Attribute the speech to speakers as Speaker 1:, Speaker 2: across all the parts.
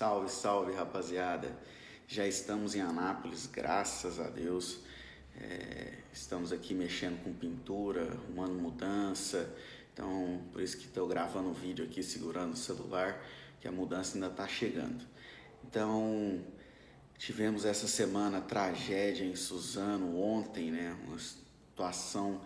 Speaker 1: Salve, salve, rapaziada. Já estamos em Anápolis, graças a Deus. É, estamos aqui mexendo com pintura, arrumando mudança. Então, por isso que estou gravando o vídeo aqui, segurando o celular, que a mudança ainda está chegando. Então, tivemos essa semana tragédia em Suzano ontem, né? Uma situação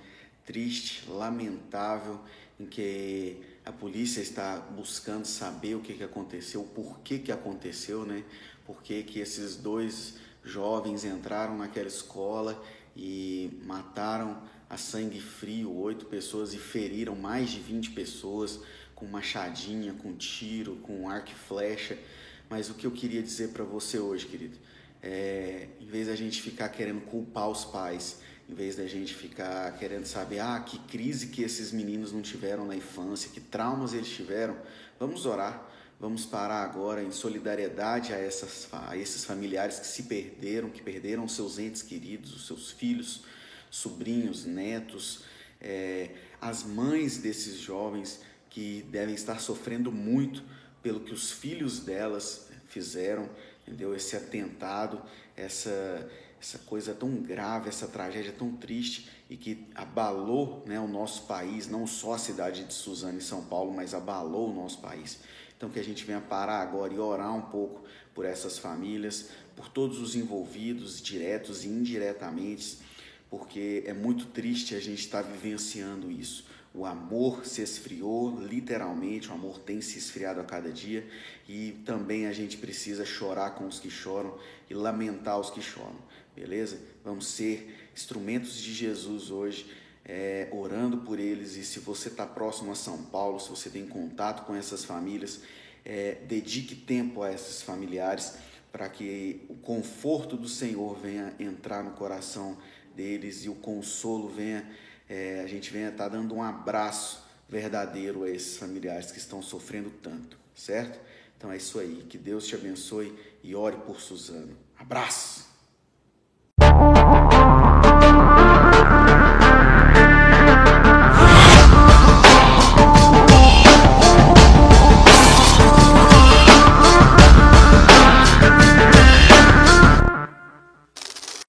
Speaker 1: triste, lamentável, em que a polícia está buscando saber o que, que aconteceu, o porquê que aconteceu, né? Por que esses dois jovens entraram naquela escola e mataram a sangue frio oito pessoas e feriram mais de 20 pessoas com machadinha, com tiro, com arco e flecha. Mas o que eu queria dizer para você hoje, querido, é, em vez da gente ficar querendo culpar os pais, em vez da gente ficar querendo saber, ah, que crise que esses meninos não tiveram na infância, que traumas eles tiveram, vamos orar, vamos parar agora em solidariedade a, essas, a esses familiares que se perderam, que perderam seus entes queridos, os seus filhos, sobrinhos, netos, é, as mães desses jovens que devem estar sofrendo muito pelo que os filhos delas fizeram, entendeu? Esse atentado, essa essa coisa tão grave, essa tragédia tão triste e que abalou né, o nosso país, não só a cidade de Suzano e São Paulo, mas abalou o nosso país. Então que a gente venha parar agora e orar um pouco por essas famílias, por todos os envolvidos, diretos e indiretamente, porque é muito triste a gente estar tá vivenciando isso. O amor se esfriou, literalmente, o amor tem se esfriado a cada dia e também a gente precisa chorar com os que choram e lamentar os que choram, beleza? Vamos ser instrumentos de Jesus hoje, é, orando por eles. E se você está próximo a São Paulo, se você tem contato com essas famílias, é, dedique tempo a esses familiares para que o conforto do Senhor venha entrar no coração deles e o consolo venha é, a gente venha estar tá dando um abraço verdadeiro a esses familiares que estão sofrendo tanto, certo? Então é isso aí. Que Deus te abençoe e ore por Suzano. Abraço!